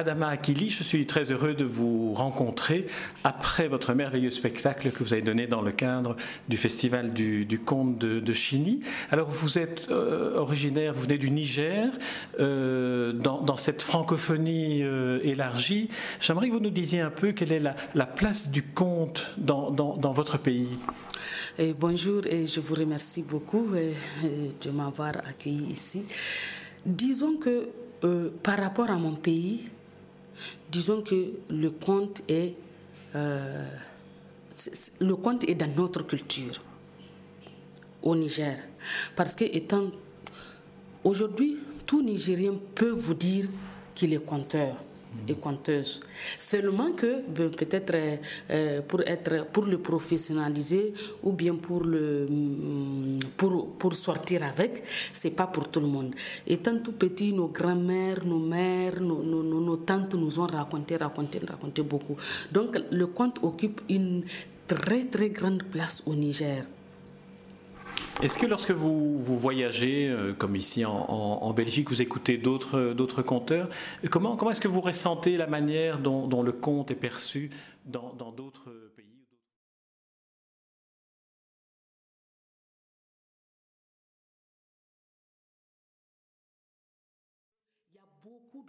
Adama Akili, je suis très heureux de vous rencontrer après votre merveilleux spectacle que vous avez donné dans le cadre du Festival du, Conte de, Chini. Alors, vous êtes euh, originaire, vous venez du Niger, euh, dans, cette francophonie euh, élargie. J'aimerais que vous nous disiez un peu quelle est la, place du conte dans, votre pays. Et bonjour et je vous remercie beaucoup de m'avoir accueilli ici. Disons que par rapport à mon pays, disons que le conte est, euh, le conte est dans notre culture au Niger. Parce que étant aujourd'hui, tout Nigérien peut vous dire qu'il est conteur et conteuse. Seulement que ben, peut-être euh, euh, pour être pour le professionnaliser ou bien pour le mm, pour, pour sortir avec, c'est pas pour tout le monde. Étant tout petit, nos grands-mères, nos mères, nos, nos, nos, tantes nous ont raconté, raconté, raconté beaucoup. Donc le conte occupe une très très grande place au Niger. Est-ce que lorsque vous, vous voyagez, euh, comme ici en, Belgique, vous écoutez d'autres, d'autres conteurs, comment, comment est-ce que vous ressentez la manière dont, dont le conte est perçu dans, dans d'autres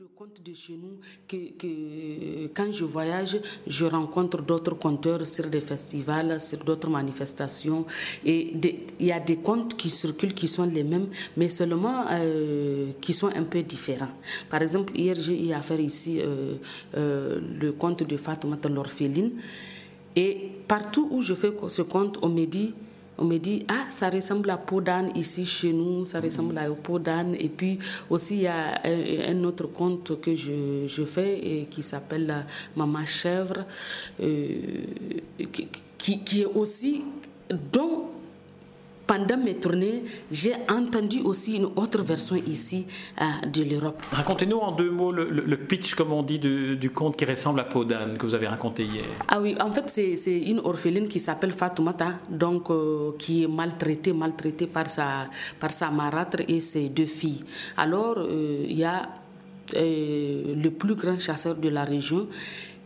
de contes de chez nous que, quand je voyage, je rencontre d'autres conteurs sur des festivals, sur d'autres manifestations. Et il y a des contes qui circulent qui sont les mêmes, mais seulement euh, qui sont un peu différents. Par exemple, hier, j'ai eu à faire ici euh, euh, le conte de Fatoumata l'orpheline. Et partout où je fais ce conte, on me dit on me dit, ah, ça ressemble à peau d'âne ici chez nous, ça ressemble à peau d'âne. Et puis aussi, il y a un, autre conte que je, je fais et qui s'appelle Maman Chèvre, euh, qui, qui, est aussi, dont pendant mes tournées, j'ai entendu aussi une autre version ici euh, de l'Europe. Racontez-nous en deux mots le, pitch, comme on dit, du conte qui ressemble à Peau d'âne que vous avez raconté hier. Ah oui, en fait, c'est une orpheline qui s'appelle Fatoumata, donc euh, qui est maltraitée, maltraitée par sa, par sa marâtre et ses deux filles. Alors, euh, il y a le plus grand chasseur de la région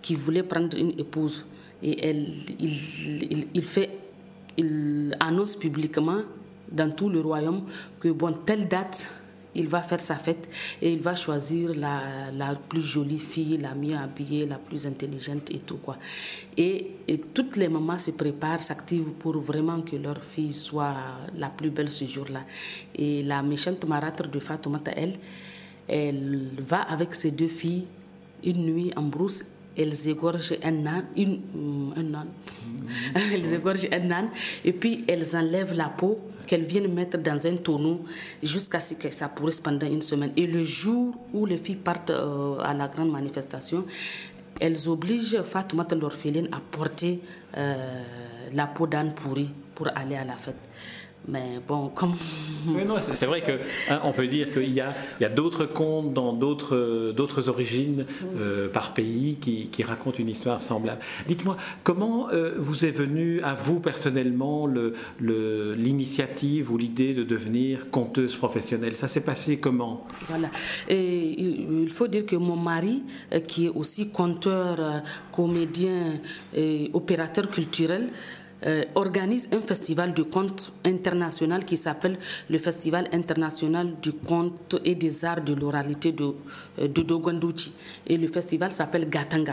qui voulait prendre une épouse. Et elle, il, il fait il annonce publiquement dans tout le royaume que, bon, telle date, il va faire sa fête et il va choisir la, la plus jolie fille, la mieux habillée, la plus intelligente et tout quoi. Et, et toutes les mamans se préparent, s'activent pour vraiment que leur fille soit la plus belle ce jour-là. Et la méchante marâtre de Fatoumata, elle, elle va avec ses deux filles une nuit en brousse elles égorgent un âne, une, euh, un âne. elles égorgent un âne et puis elles enlèvent la peau qu'elles viennent mettre dans un tonneau jusqu'à ce que ça pourrisse pendant une semaine. Et le jour où les filles partent euh, à la grande manifestation, elles obligent Fatoumata l'orpheline à porter euh, la peau d'âne pourri pour aller à la fête. Mais bon, comme. c'est vrai qu'on hein, peut dire qu'il y a, d'autres contes dans d'autres, origines euh, par pays qui, qui, racontent une histoire semblable. Dites-moi, comment euh, vous est venue à vous personnellement le, l'initiative ou l'idée de devenir conteuse professionnelle? Ça s'est passé comment? Voilà. Et il faut dire que mon mari, euh, qui est aussi conteur, comédien, et opérateur culturel, euh, organise un festival de contes international qui s'appelle le Festival international du conte et des arts de l'oralité de, euh, de Dogondouchi. Et le festival s'appelle Gatan.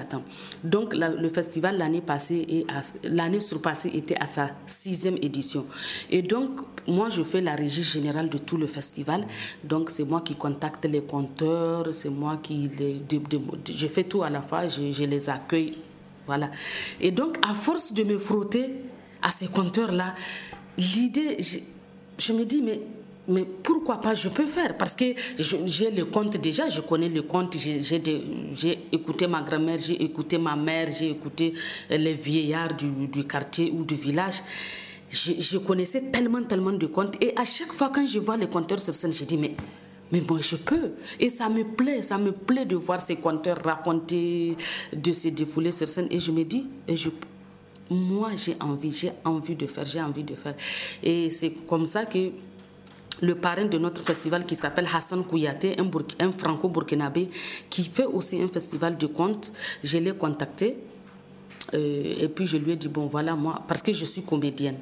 Donc le festival l'année passée et l'année surpassée était à sa sixième édition. Et donc moi je fais la régie générale de tout le festival. Donc c'est moi qui contacte les conteurs, c'est moi qui je fais tout à la fois, je les accueille voilà. Et donc, à force de me frotter à ces compteurs-là, l'idée, je, me dis, mais mais pourquoi pas je peux faire? Parce que j'ai le compte déjà je connais le compte j'ai écouté ma grand-mère j'ai écouté ma mère j'ai écouté les vieillards du, quartier ou du village je, connaissais tellement tellement de comptes et à chaque fois quand je vois les compteurs sur scène je dis mais mais bon, je peux. Et ça me plaît, ça me plaît de voir ces compteurs raconter, de se défouler sur scène. Et je me dis, et je, moi j'ai envie, j'ai envie de faire, j'ai envie de faire. Et c'est comme ça que le parrain de notre festival qui s'appelle Hassan Kouyaté, un, franco-burkinabé qui fait aussi un festival de contes. Je l'ai contacté et puis je lui ai dit, bon voilà, moi, parce que je suis comédienne,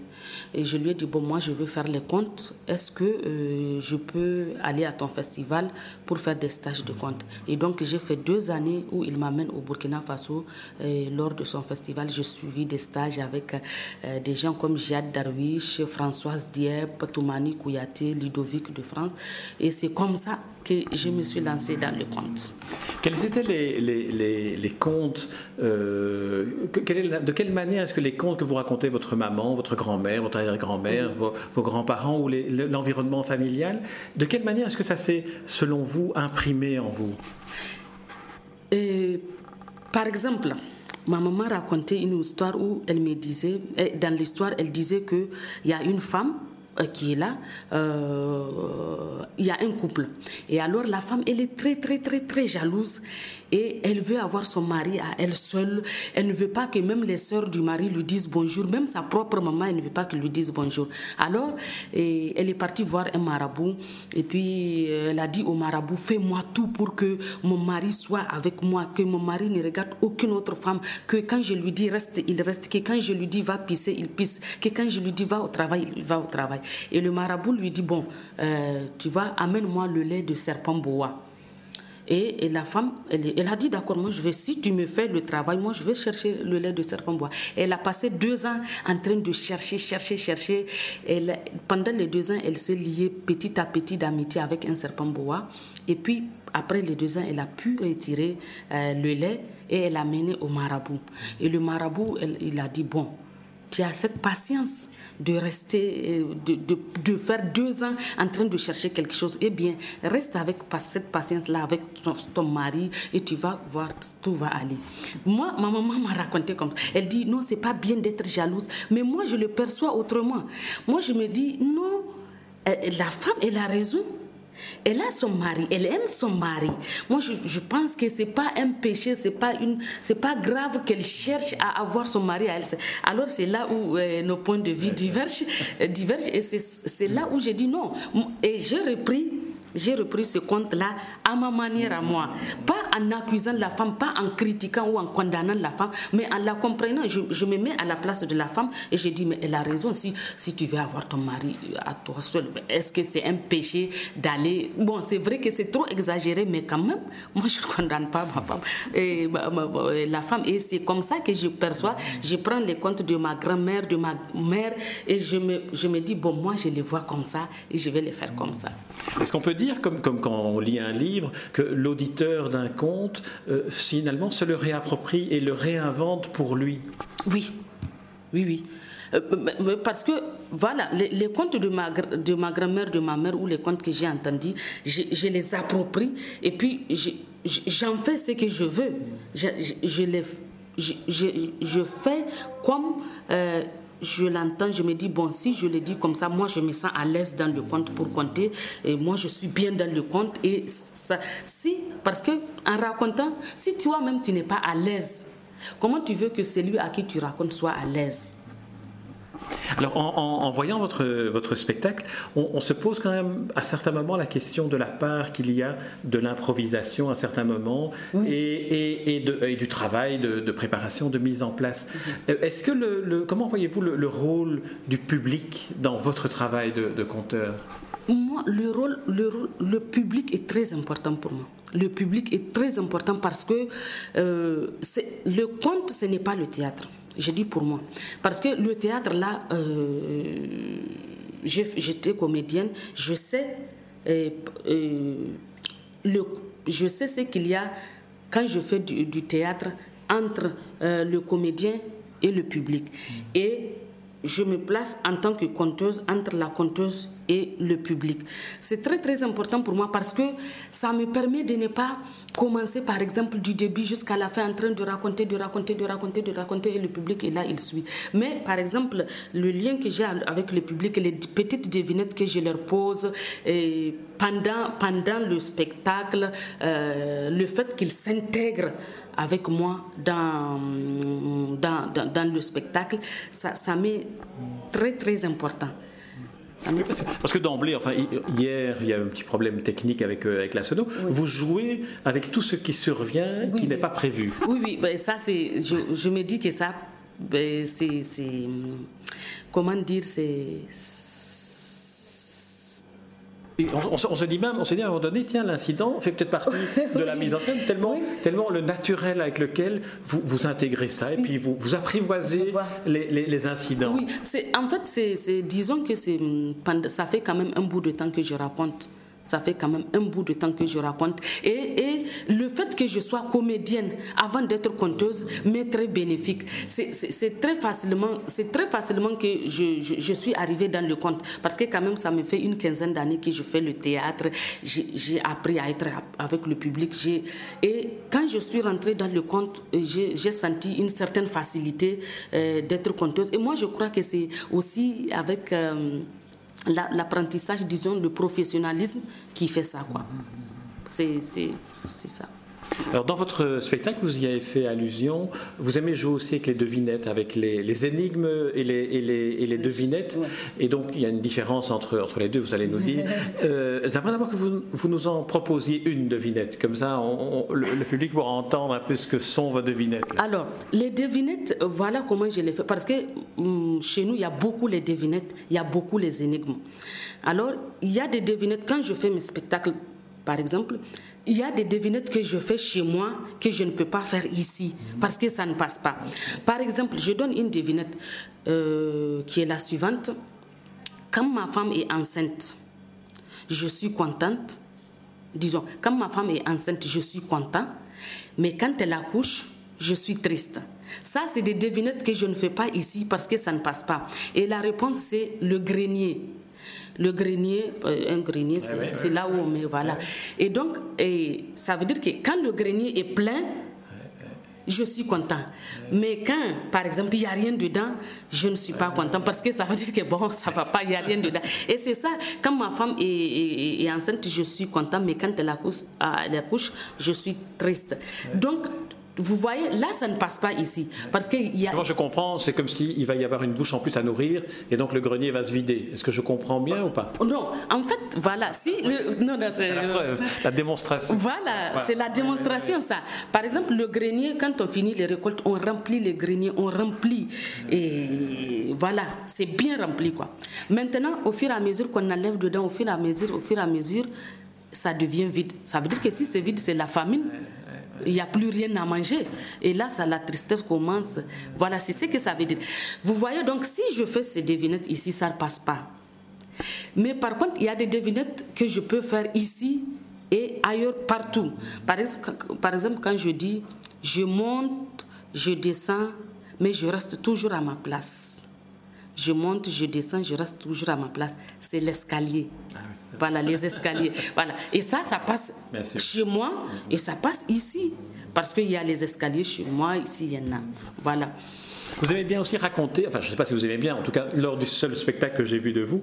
et je lui ai dit, bon moi je veux faire les contes, est-ce que euh, je peux aller à ton festival pour faire des stages de contes? Et donc j'ai fait deux années où il m'amène au Burkina Faso lors de son festival. J'ai suivi des stages avec euh, des gens comme Jade Darwish, Françoise Dieppe, Toumani Kouyaté, Ludovic de France. Et c'est comme ça que je me suis lancée dans le conte. Quels étaient les, les, les, contes de quelle manière est-ce que les contes que vous racontez, votre maman, votre grand-mère, votre arrière-grand-mère, vos, grands-parents ou l'environnement familial, de quelle manière est-ce que ça s'est, selon vous, imprimé en vous? Par exemple, ma maman racontait une histoire où elle me disait, eh, dans l'histoire, elle disait qu'il y a une femme euh, qui est là, euh, il y a un couple. Et alors la femme, elle est très, très, très, très jalouse et elle veut avoir son mari à elle seule. Elle ne veut pas que même les sœurs du mari lui disent bonjour, même sa propre maman, elle ne veut pas qu'elle lui dise bonjour. Alors, elle est partie voir un marabout et puis elle a dit au marabout, fais-moi tout pour que mon mari soit avec moi, que mon mari ne regarde aucune autre femme, que quand je lui dis reste, il reste, que quand je lui dis va pisser, il pisse, que quand je lui dis va au travail, il va au travail. Et le marabout lui dit, bon, euh, tu vois, amène-moi le lait de serpent boa. Et, la femme, elle, a dit d'accord, moi je vais, si tu me fais le travail, moi je vais chercher le lait de serpent bois. Elle a passé deux ans en train de chercher, chercher, chercher. Elle, pendant les deux ans, elle s'est liée petit à petit d'amitié avec un serpent bois. Et puis, après les deux ans, elle a pu retirer euh, le lait et elle l'a mené au marabout. Et le marabout, il a dit, bon, tu as cette patience de rester, euh, de, de, de, faire deux ans en train de chercher quelque chose, eh bien, reste avec cette patience-là, avec ton, mari, et tu vas voir, tout va aller. Moi, ma maman m'a raconté comme ça. Elle dit, non, c'est pas bien d'être jalouse, mais moi, je le perçois autrement. Moi, je me dis, non, euh, la femme, elle a raison. Elle a son mari, elle aime son mari. Moi, je, pense que c'est pas un péché, c'est pas pas grave qu'elle cherche à avoir son mari à elle. Alors c'est là où euh, nos points de vue divergent, euh, divergent et c'est là où j'ai dit non. Et j'ai repris repris ce compte-là à ma manière à moi. En accusant la femme, pas en critiquant ou en condamnant la femme, mais en la comprenant. Je, me mets à la place de la femme et je dis, mais elle a raison. Si, si tu veux avoir ton mari à toi seul, est-ce que c'est un péché d'aller... Bon, c'est vrai que c'est trop exagéré, mais quand même, moi, je ne condamne pas ma femme. Et, la femme, et c'est comme ça que je perçois. Je prends les comptes de ma grand-mère, de ma mère, et je me, je me dis, bon, moi, je les vois comme ça et je vais les faire comme ça. Est-ce qu'on peut dire, comme, comme quand on lit un livre, que l'auditeur d'un conte, euh, finalement, se le réapproprie et le réinvente pour lui Oui, oui, oui. Euh, parce que, voilà, les, contes de ma, de ma grand-mère, de ma mère ou les contes que j'ai entendus, je, les approprie et puis j'en fais ce que je veux. Je, je, les, je, fais comme euh, je l'entends, je me dis, bon, si je le dis comme ça, moi, je me sens à l'aise dans le conte pour compter. Et moi, je suis bien dans le conte. Et ça, si, parce que en racontant, si toi-même, tu n'es pas à l'aise, comment tu veux que celui à qui tu racontes soit à l'aise? Alors, en, voyant votre, votre spectacle, on, se pose quand même à certains moments la question de la part qu'il y a de l'improvisation à certains moments et, et, du travail de, préparation, de mise en place. Mhm. Est-ce que le, comment voyez-vous le, rôle du public dans votre travail de, conteur? Moi, le rôle, le le public est très important pour moi le public est très important parce que euh, le conte, ce n'est pas le théâtre. Je dis pour moi. Parce que le théâtre, là, euh, j'étais comédienne, je sais, euh, euh, le, je sais ce qu'il y a quand je fais du, théâtre entre le comédien et le public. Et je me place en tant que conteuse entre la conteuse et le public. C'est très très important pour moi parce que ça me permet de ne pas commencer par exemple du début jusqu'à la fin en train de raconter, de raconter, de raconter, de raconter et le public est là, il suit. Mais par exemple, le lien que j'ai avec le public, les petites devinettes que je leur pose pendant, pendant le spectacle, euh, le fait qu'ils s'intègrent avec moi dans, dans, dans, le spectacle, ça m'est très très important. Parce, que d'emblée, enfin, hier, il y a un petit problème technique avec, euh, avec la sono. Vous jouez avec tout ce qui survient, qui n'est pas prévu. Oui, oui, ben, ça, c'est. Je, je, me dis que ça, ben, c'est. Comment dire, c'est on, se dit même, on se dit à un moment donné, tiens, l'incident fait peut-être partie de la mise en scène, tellement, tellement le naturel avec lequel vous, vous intégrez ça et puis vous, vous apprivoisez les, incidents. Oui, en fait, c'est, disons que ça fait quand même un bout de temps que je raconte ça fait quand même un bout de temps que je raconte. Et, le fait que je sois comédienne avant d'être conteuse m'est très bénéfique. C'est très facilement, c'est très facilement que je, suis arrivée dans le conte parce que quand même ça me fait une quinzaine d'années que je fais le théâtre. J'ai appris à être avec le public. Et quand je suis rentrée dans le conte, j'ai senti une certaine facilité euh, d'être conteuse. Et moi, je crois que c'est aussi avec euh, l'apprentissage, disons, le professionnalisme qui fait ça. quoi. C'est ça. Alors, dans votre spectacle, vous y avez fait allusion. Vous aimez jouer aussi avec les devinettes, avec les, énigmes et les, et les, devinettes. Et donc, il y a une différence entre, entre les deux, vous allez nous dire. Euh, J'aimerais d'abord que vous, vous, nous en proposiez une devinette. Comme ça, le, public pourra entendre un peu ce que sont vos devinettes. Alors, les devinettes, voilà comment je les fais. Parce que hum, chez nous, il y a beaucoup les devinettes, il y a beaucoup les énigmes. Alors, il y a des devinettes. Quand je fais mes spectacles, par exemple, il y a des devinettes que je fais chez moi que je ne peux pas faire ici parce que ça ne passe pas. Par exemple, je donne une devinette euh, qui est la suivante. Quand ma femme est enceinte, je suis contente. Disons, quand ma femme est enceinte, je suis content. Mais quand elle accouche, je suis triste. Ça, c'est des devinettes que je ne fais pas ici parce que ça ne passe pas. Et la réponse, c'est le grenier. Le grenier, euh, un grenier, c'est là où on met, voilà. Et donc, et ça veut dire que quand le grenier est plein, je suis content. Mais quand, par exemple, il n'y a rien dedans, je ne suis pas content parce que ça veut dire que bon, ça va pas, il n'y a rien dedans. Et c'est ça, quand ma femme est, est, enceinte, je suis content, mais quand elle accouche, elle accouche je suis triste. Donc, vous voyez, là, ça ne passe pas ici. Parce que y a... je comprends, c'est comme s'il va y avoir une bouche en plus à nourrir et donc le grenier va se vider. Est-ce que je comprends bien ou pas? Non, en fait, voilà. Si Non, c'est la preuve, la démonstration. Voilà, c'est la démonstration, ça. Par exemple, le grenier, quand on finit les récoltes, on remplit les greniers, on remplit. Et voilà, c'est bien rempli, quoi. Maintenant, au fur et à mesure qu'on enlève dedans, au fur et à mesure, au fur et à mesure, ça devient vide. Ça veut dire que si c'est vide, c'est la famine il n'y a plus rien à manger. Et là, ça, la tristesse commence. Voilà, c'est ce que ça veut dire. Vous voyez, donc, si je fais ces devinettes ici, ça ne passe pas. Mais par contre, il y a des devinettes que je peux faire ici et ailleurs, partout. Par exemple, par exemple quand je dis je monte, je descends, mais je reste toujours à ma place. Je monte, je descends, je reste toujours à ma place. C'est l'escalier. Ah voilà, les escaliers. voilà. Et ça, ça passe chez moi et ça passe ici. Parce qu'il y a les escaliers chez moi, ici, il y en a. Voilà. Vous aimez bien aussi raconter, enfin je ne sais pas si vous aimez bien, en tout cas lors du seul spectacle que j'ai vu de vous,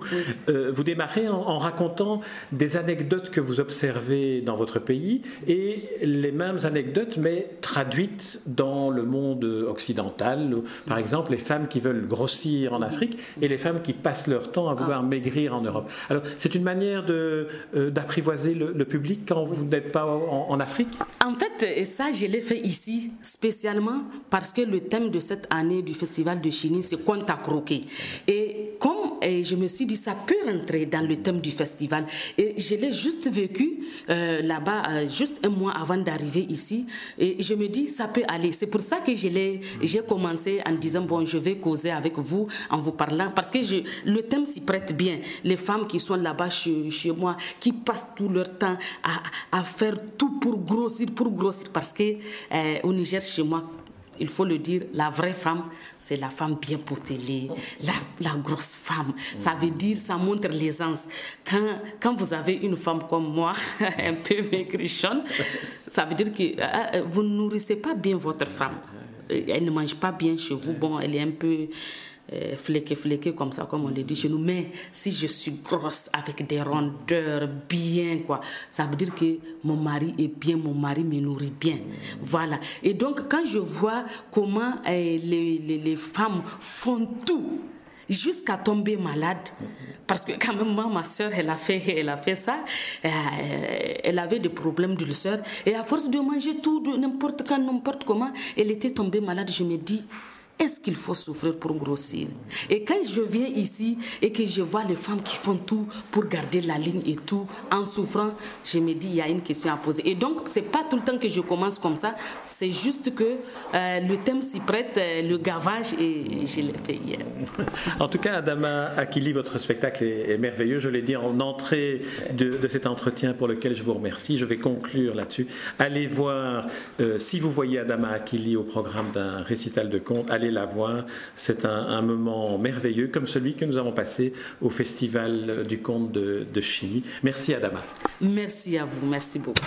euh, vous démarrez en, racontant des anecdotes que vous observez dans votre pays et les mêmes anecdotes mais traduites dans le monde occidental. Par exemple, les femmes qui veulent grossir en Afrique et les femmes qui passent leur temps à vouloir maigrir en Europe. Alors c'est une manière euh, d'apprivoiser le, public quand vous n'êtes pas en, en Afrique? En fait, ça je l'ai fait ici spécialement parce que le thème de cette année du festival de Chini, c'est compte à croquer. Et comme je me suis dit, ça peut rentrer dans le thème du festival. Et je l'ai juste vécu euh, là-bas, euh, juste un mois avant d'arriver ici. Et je me dis, ça peut aller. C'est pour ça que j'ai commencé en disant, bon, je vais causer avec vous en vous parlant, parce que le thème s'y prête bien. Les femmes qui sont là-bas chez, moi, qui passent tout leur temps à, à, faire tout pour grossir, pour grossir, parce que euh, au Niger, chez moi, il faut le dire, la vraie femme, c'est la femme bien potelée, la, la, grosse femme. Ça veut dire, ça montre l'aisance. Quand, quand vous avez une femme comme moi, un peu maigrichonne, ça veut dire que euh, euh, vous ne nourrissez pas bien votre femme. Elle ne mange pas bien chez vous. Bon, elle est un peu euh, fléqué, comme ça, comme on le dit chez nous. Mais si je suis grosse avec des rondeurs bien, quoi, ça veut dire que mon mari est bien, mon mari me nourrit bien. Voilà. Et donc, quand je vois comment euh, les, les, femmes font tout, jusqu'à tomber malade. Parce que quand même, moi, ma soeur, elle a fait, elle a fait ça. Euh, elle avait des problèmes d'ulcère. Et à force de manger tout, n'importe quand, n'importe comment, elle était tombée malade. Je me dis, est-ce qu'il faut souffrir pour grossir? Et quand je viens ici et que je vois les femmes qui font tout pour garder la ligne et tout en souffrant, je me dis il y a une question à poser. Et donc c'est pas tout le temps que je commence comme ça, c'est juste que euh, le thème s'y prête, euh, le gavage et je l'ai fait hier. En tout cas, Adama Akili, votre spectacle est, merveilleux. Je l'ai dit en entrée de, cet entretien pour lequel je vous remercie. Je vais conclure là-dessus. Allez voir, euh, si vous voyez Adama Akili au programme d'un récital de contes, allez la voir. C'est un, moment merveilleux comme celui que nous avons passé au Festival du Conte de, de. Merci Adama. Merci à vous, merci beaucoup.